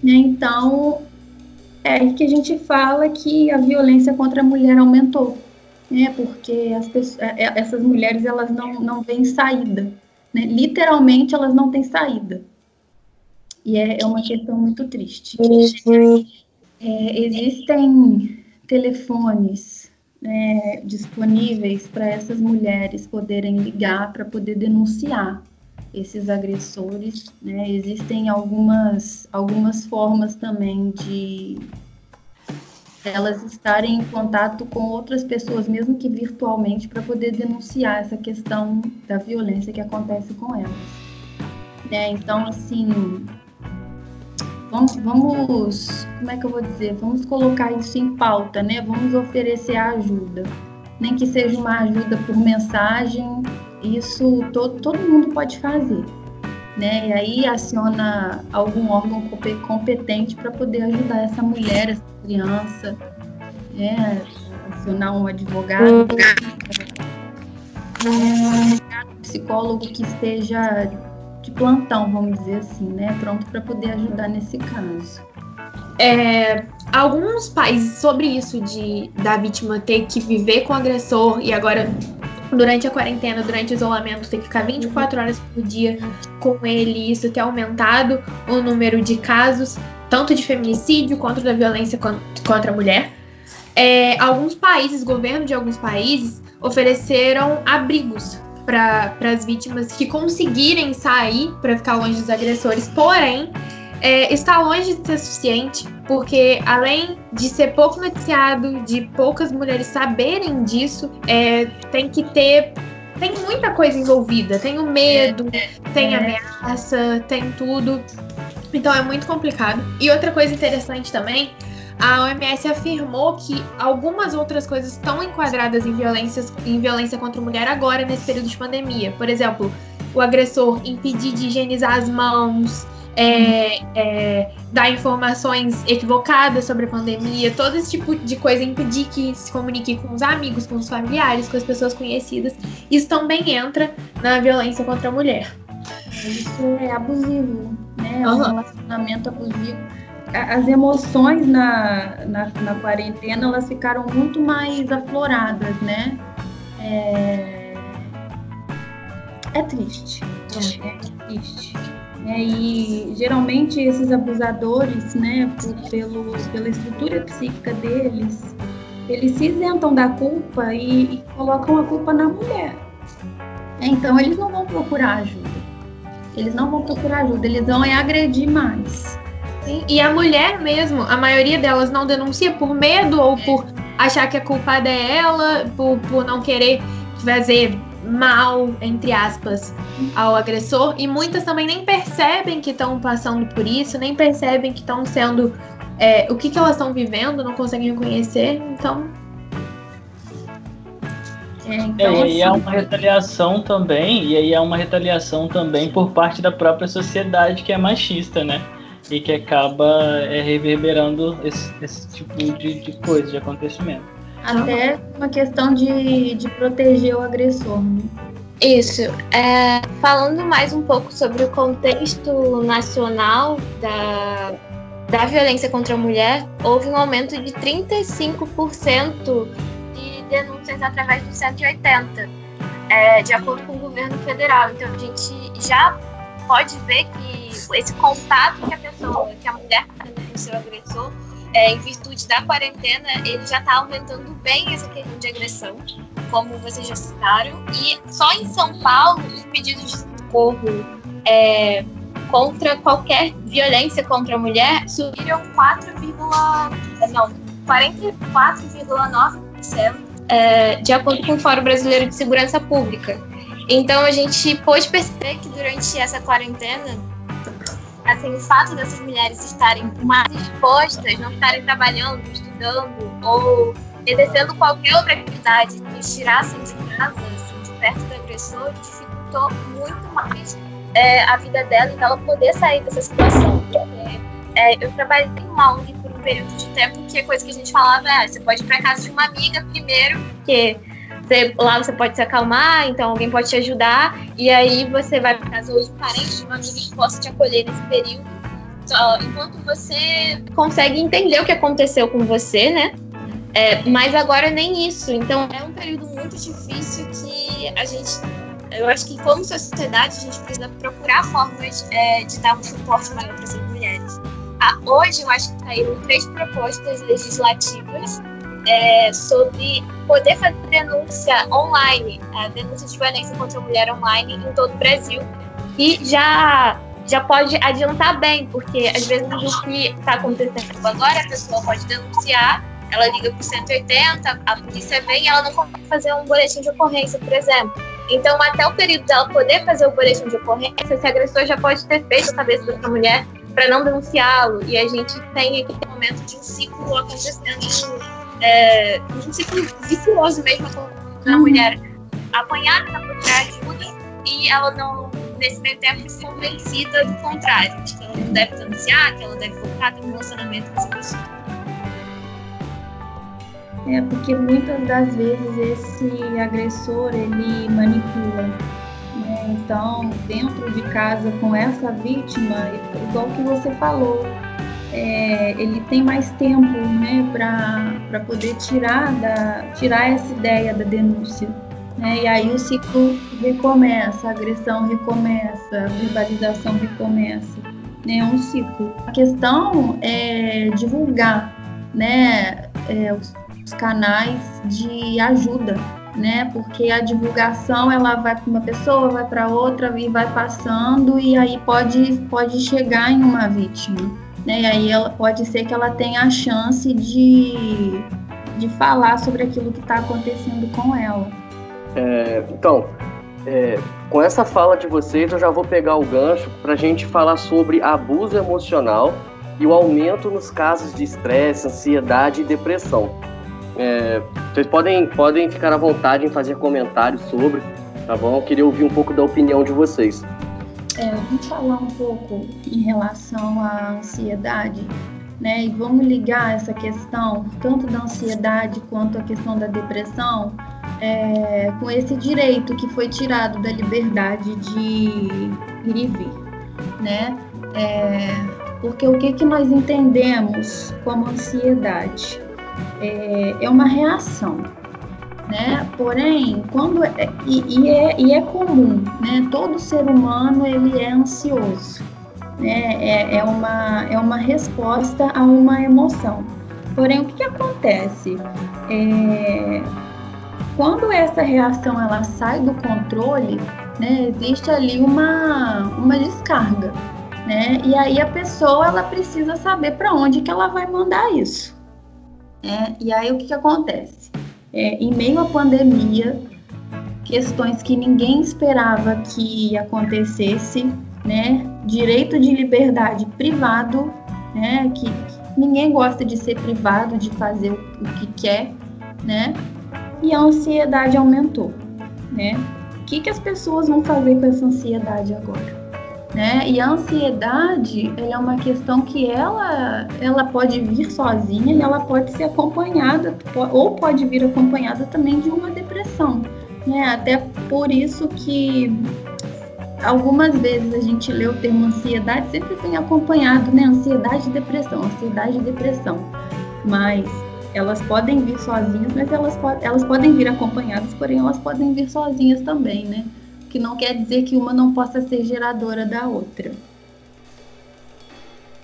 né? Então é que a gente fala que a violência contra a mulher aumentou, né? Porque as pessoas, é, é, essas mulheres elas não não têm saída, né? Literalmente elas não têm saída. E é, é uma questão muito triste. É, existem telefones é, disponíveis para essas mulheres poderem ligar para poder denunciar esses agressores. Né? Existem algumas, algumas formas também de elas estarem em contato com outras pessoas, mesmo que virtualmente, para poder denunciar essa questão da violência que acontece com elas. Né? Então, assim, vamos, vamos, como é que eu vou dizer? Vamos colocar isso em pauta, né? Vamos oferecer ajuda, nem que seja uma ajuda por mensagem isso todo, todo mundo pode fazer. Né? E aí aciona algum órgão competente para poder ajudar essa mulher, essa criança. né, acionar um advogado, um psicólogo que esteja de plantão, vamos dizer assim, né, pronto para poder ajudar nesse caso. É, alguns países sobre isso de da vítima ter que viver com o agressor e agora durante a quarentena, durante o isolamento, ter que ficar 24 horas por dia com ele, isso ter aumentado o número de casos, tanto de feminicídio quanto da violência contra a mulher. É, alguns países, governo de alguns países, ofereceram abrigos para as vítimas que conseguirem sair para ficar longe dos agressores, porém é, está longe de ser suficiente, porque além de ser pouco noticiado, de poucas mulheres saberem disso, é, tem que ter. Tem muita coisa envolvida. Tem o medo, tem ameaça, tem tudo. Então é muito complicado. E outra coisa interessante também a OMS afirmou que algumas outras coisas estão enquadradas em, violências, em violência contra a mulher agora, nesse período de pandemia. Por exemplo, o agressor impedir de higienizar as mãos, é, é, dar informações equivocadas sobre a pandemia, todo esse tipo de coisa, impedir que se comunique com os amigos, com os familiares, com as pessoas conhecidas. Isso também entra na violência contra a mulher. Isso é abusivo, né? É um uhum. relacionamento abusivo. As emoções na, na, na, quarentena elas ficaram muito mais afloradas, né? É, é triste. É, é triste. É, e geralmente esses abusadores, né, por, pelo, pela estrutura psíquica deles, eles se isentam da culpa e, e colocam a culpa na mulher. É, então eles não vão procurar ajuda. Eles não vão procurar ajuda, eles vão é agredir mais. Sim, e a mulher mesmo, a maioria delas não denuncia por medo ou por achar que a culpada é ela, por, por não querer fazer mal, entre aspas, ao agressor, e muitas também nem percebem que estão passando por isso, nem percebem que estão sendo. É, o que, que elas estão vivendo, não conseguem reconhecer, então. É, então, é, e aí é assim, uma retaliação também, e aí é uma retaliação também por parte da própria sociedade que é machista, né? E que acaba é, reverberando esse, esse tipo de, de coisa, de acontecimento. Até uma questão de, de proteger o agressor. Né? Isso. É, falando mais um pouco sobre o contexto nacional da, da violência contra a mulher, houve um aumento de 35% de denúncias através do 180, é, de acordo com o governo federal. Então a gente já pode ver que esse contato que a pessoa, que a mulher está tendo com o seu agressor, é, em virtude da quarentena, ele já está aumentando bem essa questão de agressão, como vocês já citaram. E só em São Paulo, os pedidos de socorro é, contra qualquer violência contra a mulher subiram 4, não, 44,9%, é, de acordo com o Fórum Brasileiro de Segurança Pública. Então a gente pôde perceber que durante essa quarentena assim, o fato dessas mulheres estarem mais dispostas, não estarem trabalhando, estudando ou exercendo qualquer outra atividade que tirassem de casa, assim, de perto do agressor, dificultou muito mais é, a vida dela e ela poder sair dessa situação. Porque, é, eu trabalhei em ONG por um período de tempo que a coisa que a gente falava é: você pode ir para casa de uma amiga primeiro, porque você, lá você pode se acalmar, então alguém pode te ajudar, e aí você vai para casa ou de um parente, de uma amiga que possa te acolher nesse período, só, enquanto você consegue entender o que aconteceu com você, né? É, mas agora nem isso. Então é um período muito difícil que a gente. Eu acho que, como sociedade, a gente precisa procurar formas é, de dar um suporte maior para essas mulheres. Ah, hoje, eu acho que saíram três propostas legislativas é, sobre poder fazer denúncia online, a denúncia de violência contra a mulher online em todo o Brasil. E já, já pode adiantar bem, porque às vezes o que está acontecendo agora, a pessoa pode denunciar, ela liga para o 180, a polícia vem e ela não consegue fazer um boletim de ocorrência, por exemplo. Então, até o período dela poder fazer o boletim de ocorrência, esse agressor já pode ter feito a cabeça dessa mulher para não denunciá-lo. E a gente tem aqui um momento de um ciclo acontecendo é, um ciclo vicioso mesmo com a mulher apanhada procurar ajuda e ela não, nesse meio tempo, convencida do contrário, de que ela não deve denunciar, que ela deve voltar ter um relacionamento com essa pessoa. É porque muitas das vezes esse agressor ele manipula. Né? Então, dentro de casa com essa vítima, igual que você falou, é, ele tem mais tempo né, para poder tirar, da, tirar essa ideia da denúncia. Né? E aí o ciclo recomeça, a agressão recomeça, a verbalização recomeça. Né? É um ciclo. A questão é divulgar né, é, os, os canais de ajuda né? Porque a divulgação ela vai para uma pessoa, vai para outra e vai passando e aí pode pode chegar em uma vítima né? E aí ela, pode ser que ela tenha a chance de, de falar sobre aquilo que está acontecendo com ela. É, então, é, com essa fala de vocês, eu já vou pegar o gancho para a gente falar sobre abuso emocional e o aumento nos casos de estresse, ansiedade e depressão. É, vocês podem, podem ficar à vontade em fazer comentários sobre, tá bom? Eu queria ouvir um pouco da opinião de vocês. É, vamos falar um pouco em relação à ansiedade, né? E vamos ligar essa questão, tanto da ansiedade quanto a questão da depressão, é, com esse direito que foi tirado da liberdade de ir e vir, né? É, porque o que, que nós entendemos como ansiedade? É, é uma reação, né? Porém, quando é, e, e, é, e é comum, né? Todo ser humano ele é ansioso, né? É, é, uma, é uma resposta a uma emoção. Porém, o que, que acontece? É, quando essa reação ela sai do controle, né? Existe ali uma, uma descarga, né? E aí a pessoa ela precisa saber para onde que ela vai mandar isso. Né? E aí o que, que acontece? É, em meio à pandemia, questões que ninguém esperava que acontecesse, né? Direito de liberdade privado, né? Que, ninguém gosta de ser privado, de fazer o, que quer, né? E a ansiedade aumentou, né? O que, que as pessoas vão fazer com essa ansiedade agora? Né? E a ansiedade, ela é uma questão que ela, ela pode vir sozinha e ela pode ser acompanhada, ou pode vir acompanhada também de uma depressão, né? Até por isso que algumas vezes a gente lê o termo ansiedade, sempre vem acompanhado, né? Ansiedade e depressão, ansiedade e depressão. Mas elas podem vir sozinhas, mas elas, elas podem vir acompanhadas, porém elas podem vir sozinhas também, né? Que não quer dizer que uma não possa ser geradora da outra.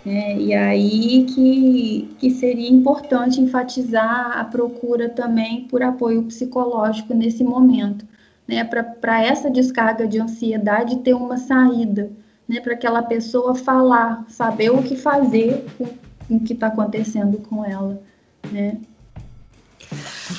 É, e aí que, que seria importante enfatizar a procura também por apoio psicológico nesse momento, né, para essa descarga de ansiedade ter uma saída, né, para aquela pessoa falar, saber o que fazer com o que está acontecendo com ela, né.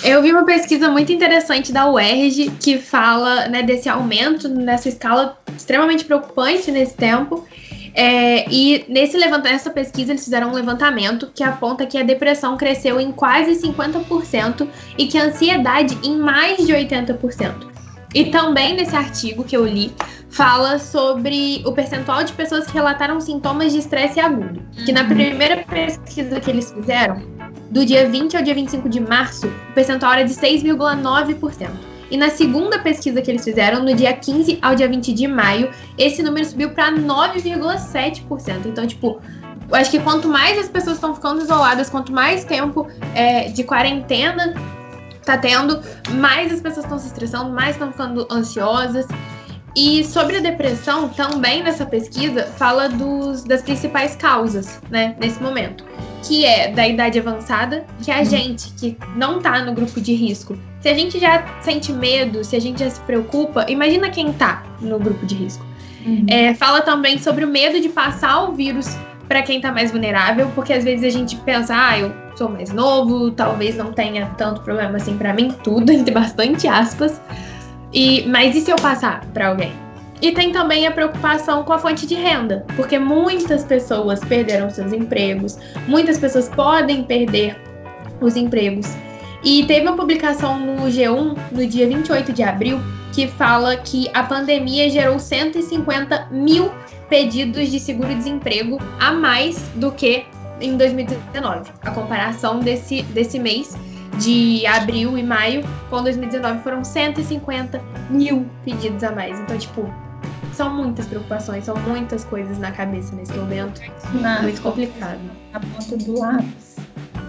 Eu vi uma pesquisa muito interessante da UERJ que fala né, desse aumento nessa escala extremamente preocupante nesse tempo. É, e nesse nessa pesquisa eles fizeram um levantamento que aponta que a depressão cresceu em quase 50% e que a ansiedade em mais de 80%. E também nesse artigo que eu li, fala sobre o percentual de pessoas que relataram sintomas de estresse agudo. Que na primeira pesquisa que eles fizeram, do dia 20 ao dia 25 de março, o percentual era de 6,9%. E na segunda pesquisa que eles fizeram, no dia 15 ao dia 20 de maio, esse número subiu para 9,7%. Então, tipo, eu acho que quanto mais as pessoas estão ficando isoladas, quanto mais tempo é, de quarentena tá tendo, mais as pessoas estão se estressando, mais estão ficando ansiosas. E sobre a depressão, também nessa pesquisa, fala dos, das principais causas, né, nesse momento que é da idade avançada, que é a uhum. gente que não tá no grupo de risco. Se a gente já sente medo, se a gente já se preocupa, imagina quem tá no grupo de risco. Uhum. É, fala também sobre o medo de passar o vírus para quem tá mais vulnerável, porque às vezes a gente pensa, ah, eu sou mais novo, talvez não tenha tanto problema assim para mim, tudo, (laughs) entre bastante aspas. E, mas e se eu passar para alguém? E tem também a preocupação com a fonte de renda, porque muitas pessoas perderam seus empregos, muitas pessoas podem perder os empregos. E teve uma publicação no G1 no dia 28 de abril que fala que a pandemia gerou 150 mil pedidos de seguro-desemprego a mais do que em 2019. A comparação desse, desse mês de abril e maio, com 2019 foram 150 mil pedidos a mais. Então, tipo, são muitas preocupações, são muitas coisas na cabeça nesse momento. Na, muito complicado. A ponta do lápis,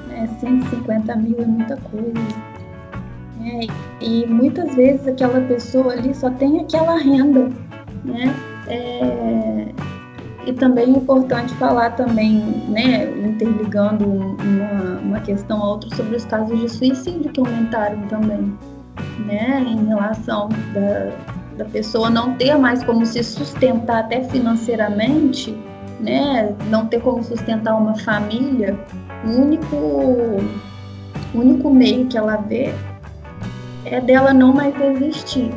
né? 150 mil é muita coisa. É, e muitas vezes aquela pessoa ali só tem aquela renda, né? É, e também é importante falar também, né, interligando uma, uma questão a outra sobre os casos de suicídio que aumentaram também, né, em relação da, da pessoa não ter mais como se sustentar até financeiramente, né, não ter como sustentar uma família, o único, o único meio que ela vê é dela não mais existir.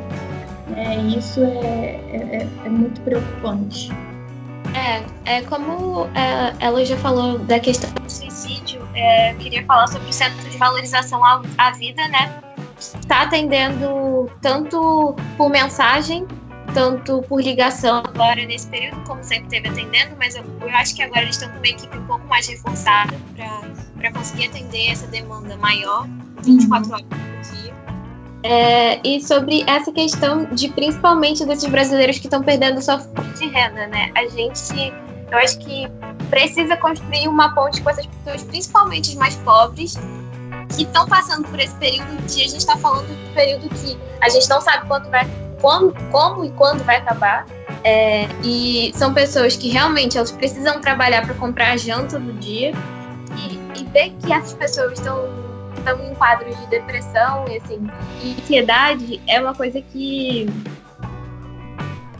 É, isso é, é, é muito preocupante. É, é como é, ela já falou da questão do suicídio, é, queria falar sobre o Centro de Valorização à, à Vida, né? Está atendendo tanto por mensagem, tanto por ligação agora nesse período, como sempre teve atendendo, mas eu, eu acho que agora eles estão com uma equipe um pouco mais reforçada para conseguir atender essa demanda maior, 24 horas por dia. É, e sobre essa questão de principalmente desses brasileiros que estão perdendo sua fonte de renda, né? A gente, eu acho que precisa construir uma ponte com essas pessoas, principalmente os mais pobres, que estão passando por esse período que a gente está falando do período que a gente não sabe quanto vai, quando, como e quando vai acabar. É, e são pessoas que realmente elas precisam trabalhar para comprar a janta do dia e, e ver que essas pessoas estão estão em quadros de depressão e assim, e ansiedade é uma coisa que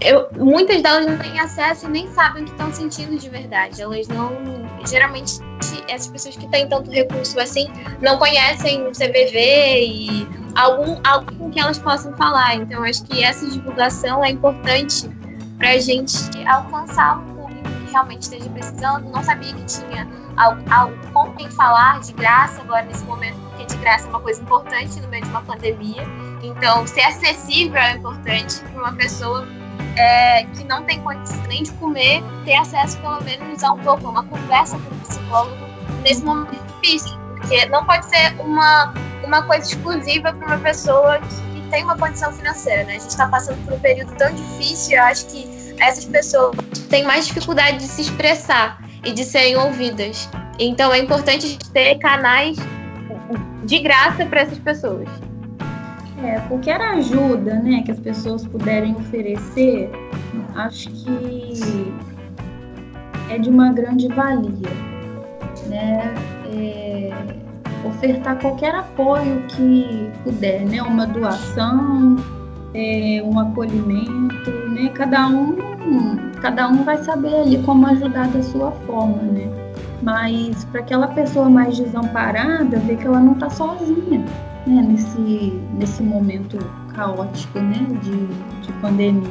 eu, muitas delas não têm acesso e nem sabem o que estão sentindo de verdade. Elas não. Geralmente, essas pessoas que têm tanto recurso assim não conhecem o CVV e algum, algo com que elas possam falar. Então, acho que essa divulgação é importante para a gente alcançar um público que realmente esteja precisando. Não sabia que tinha algo, algo com quem falar de graça agora nesse momento porque de graça é uma coisa importante no meio de uma pandemia. Então, ser acessível é importante para uma pessoa é, que não tem condição nem de comer, ter acesso pelo menos a um pouco, uma conversa com o psicólogo nesse momento difícil. Porque não pode ser uma, uma coisa exclusiva para uma pessoa que, que tem uma condição financeira, né? A gente está passando por um período tão difícil, eu acho que essas pessoas têm mais dificuldade de se expressar e de serem ouvidas. Então é importante ter canais de graça para essas pessoas. É, qualquer ajuda né, que as pessoas puderem oferecer, acho que é de uma grande valia. Né? É, ofertar qualquer apoio que puder, né? uma doação, é, um acolhimento, né? cada, um, cada um vai saber ali como ajudar da sua forma. Né? mas para aquela pessoa mais desamparada ver que ela não está sozinha né, nesse, nesse momento caótico né, de, de pandemia.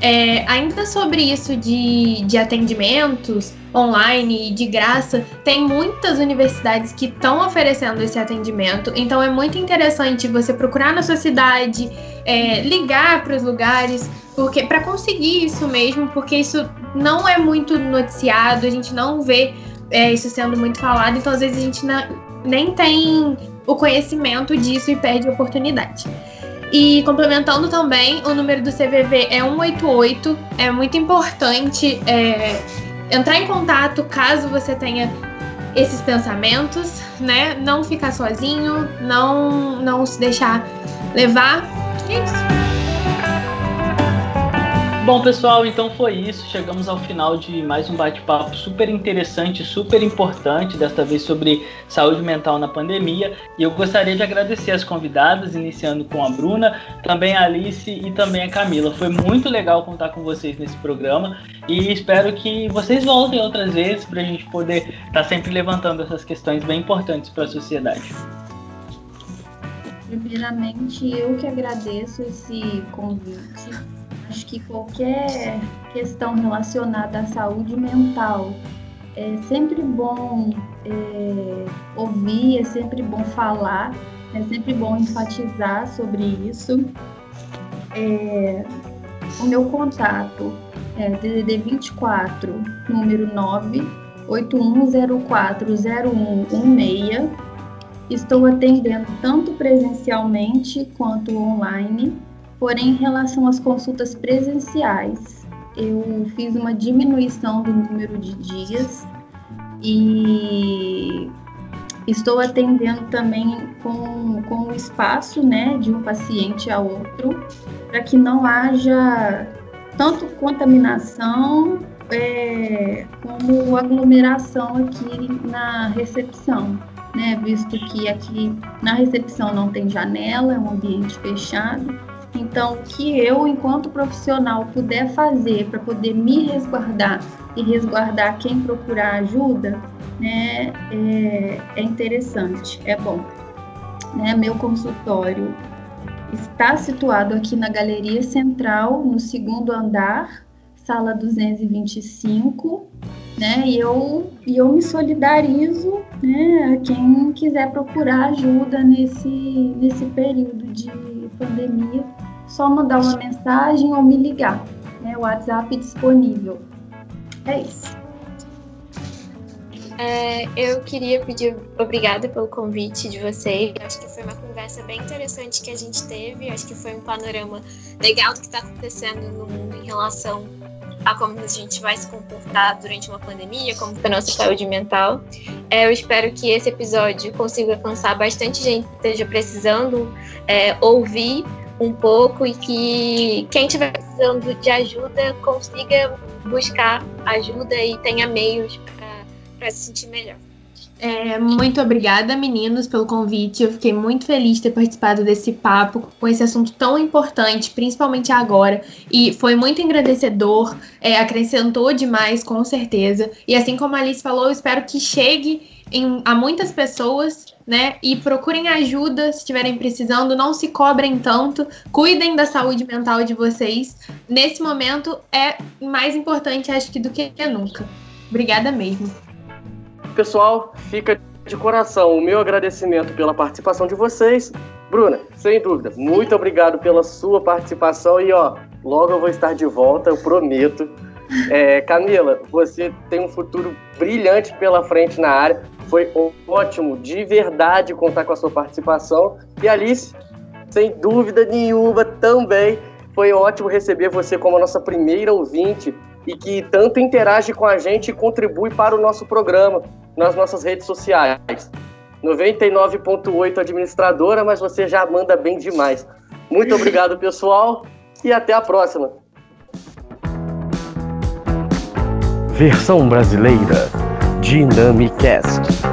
É, ainda sobre isso de, de atendimentos online e de graça, tem muitas universidades que estão oferecendo esse atendimento, então é muito interessante você procurar na sua cidade, é, ligar para os lugares, porque para conseguir isso mesmo, porque isso não é muito noticiado, a gente não vê é, isso sendo muito falado, então às vezes a gente não, nem tem o conhecimento disso e perde a oportunidade. E complementando também, o número do CVV é 188, é muito importante é, entrar em contato caso você tenha esses pensamentos, né? Não ficar sozinho, não, não se deixar levar. É isso. Bom, pessoal, então foi isso. Chegamos ao final de mais um bate-papo super interessante, super importante, desta vez sobre saúde mental na pandemia. E eu gostaria de agradecer as convidadas, iniciando com a Bruna, também a Alice e também a Camila. Foi muito legal contar com vocês nesse programa e espero que vocês voltem outras vezes para a gente poder estar tá sempre levantando essas questões bem importantes para a sociedade. Primeiramente, eu que agradeço esse convite acho que qualquer questão relacionada à saúde mental é sempre bom é, ouvir, é sempre bom falar, é sempre bom enfatizar sobre isso. É, o meu contato é DDD 24, número 9 81040116 estou atendendo tanto presencialmente quanto online, porém, em relação às consultas presenciais, eu fiz uma diminuição do número de dias e estou atendendo também com, com o espaço né, de um paciente a outro, para que não haja tanto contaminação é, como aglomeração aqui na recepção, né? Visto que aqui na recepção não tem janela, é um ambiente fechado. Então, o que eu, enquanto profissional, puder fazer para poder me resguardar e resguardar quem procurar ajuda, né, é, é interessante, é bom. Né, meu consultório está situado aqui na Galeria Central, no segundo andar, sala 225, né? E eu, e eu me solidarizo, né, a quem quiser procurar ajuda nesse, nesse período de pandemia, só mandar uma mensagem ou me ligar, né? O WhatsApp disponível. É isso. É, eu queria pedir obrigada pelo convite de vocês. Acho que foi uma conversa bem interessante que a gente teve. Acho que foi um panorama legal do que está acontecendo no mundo em relação a como a gente vai se comportar durante uma pandemia, como está a nossa saúde mental. É, eu espero que esse episódio consiga alcançar bastante gente que esteja precisando é, ouvir um pouco e que quem estiver precisando de ajuda consiga buscar ajuda e tenha meios para se sentir melhor. É, muito obrigada, meninos, pelo convite. Eu fiquei muito feliz de ter participado desse papo com esse assunto tão importante, principalmente agora. E foi muito engrandecedor, é, acrescentou demais, com certeza. E assim como a Alice falou, eu espero que chegue em, a muitas pessoas, né? E procurem ajuda se estiverem precisando, não se cobrem tanto, cuidem da saúde mental de vocês. Nesse momento é mais importante, acho que, do que nunca. Obrigada mesmo. Pessoal, fica de coração o meu agradecimento pela participação de vocês. Bruna, sem dúvida, muito obrigado pela sua participação e ó, logo eu vou estar de volta, eu prometo. É, Camila, você tem um futuro brilhante pela frente na área. Foi ótimo, de verdade, contar com a sua participação. E Alice, sem dúvida nenhuma, também foi ótimo receber você como a nossa primeira ouvinte e que tanto interage com a gente e contribui para o nosso programa nas nossas redes sociais. 99.8 administradora, mas você já manda bem demais. Muito obrigado, pessoal, e até a próxima. Versão brasileira Dynamicast.